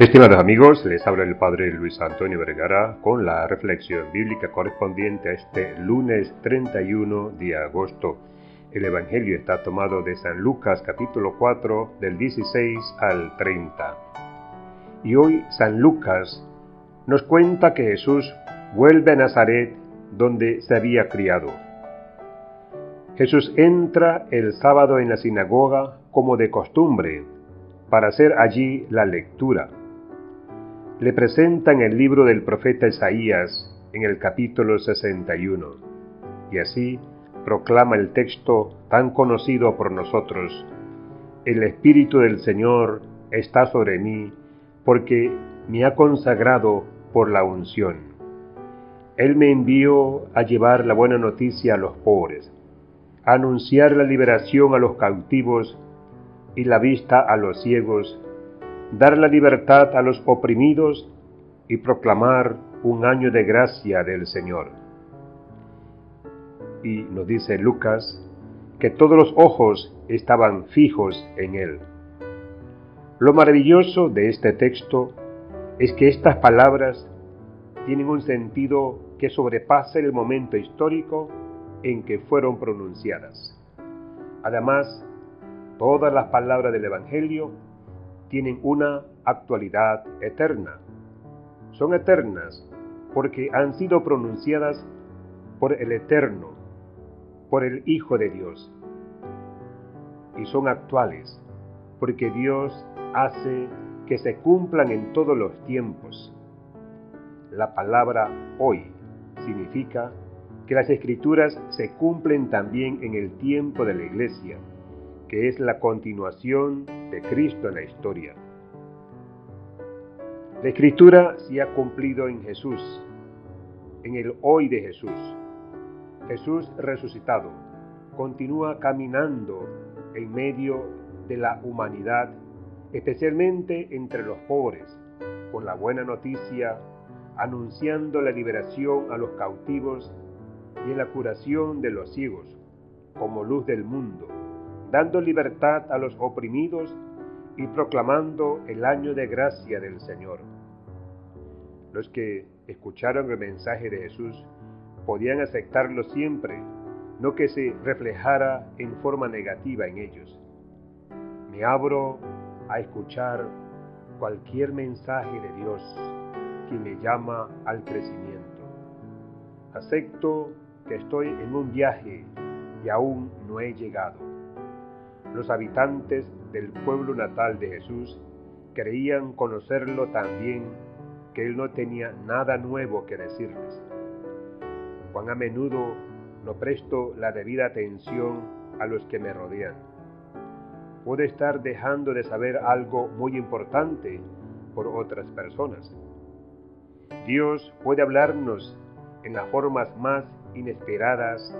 Estimados amigos, les habla el Padre Luis Antonio Vergara con la reflexión bíblica correspondiente a este lunes 31 de agosto. El Evangelio está tomado de San Lucas capítulo 4 del 16 al 30. Y hoy San Lucas nos cuenta que Jesús vuelve a Nazaret donde se había criado. Jesús entra el sábado en la sinagoga como de costumbre para hacer allí la lectura le presentan el libro del profeta Isaías en el capítulo 61, y así proclama el texto tan conocido por nosotros, El Espíritu del Señor está sobre mí, porque me ha consagrado por la unción. Él me envió a llevar la buena noticia a los pobres, a anunciar la liberación a los cautivos y la vista a los ciegos, dar la libertad a los oprimidos y proclamar un año de gracia del Señor. Y nos dice Lucas que todos los ojos estaban fijos en él. Lo maravilloso de este texto es que estas palabras tienen un sentido que sobrepasa el momento histórico en que fueron pronunciadas. Además, todas las palabras del Evangelio tienen una actualidad eterna. Son eternas porque han sido pronunciadas por el Eterno, por el Hijo de Dios. Y son actuales porque Dios hace que se cumplan en todos los tiempos. La palabra hoy significa que las escrituras se cumplen también en el tiempo de la iglesia que es la continuación de Cristo en la historia. La escritura se ha cumplido en Jesús, en el hoy de Jesús. Jesús resucitado continúa caminando en medio de la humanidad, especialmente entre los pobres, con la buena noticia, anunciando la liberación a los cautivos y la curación de los ciegos, como luz del mundo dando libertad a los oprimidos y proclamando el año de gracia del Señor. Los que escucharon el mensaje de Jesús podían aceptarlo siempre, no que se reflejara en forma negativa en ellos. Me abro a escuchar cualquier mensaje de Dios que me llama al crecimiento. Acepto que estoy en un viaje y aún no he llegado los habitantes del pueblo natal de Jesús creían conocerlo tan bien que él no tenía nada nuevo que decirles. Cuán a menudo no presto la debida atención a los que me rodean. Puedo estar dejando de saber algo muy importante por otras personas. Dios puede hablarnos en las formas más inesperadas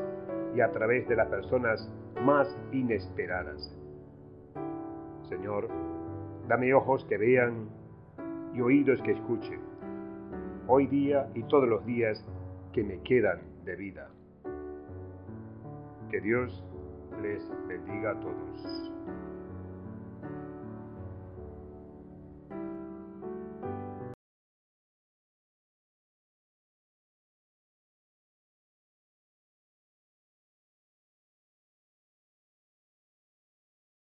y a través de las personas más inesperadas. Señor, dame ojos que vean y oídos que escuchen, hoy día y todos los días que me quedan de vida. Que Dios les bendiga a todos.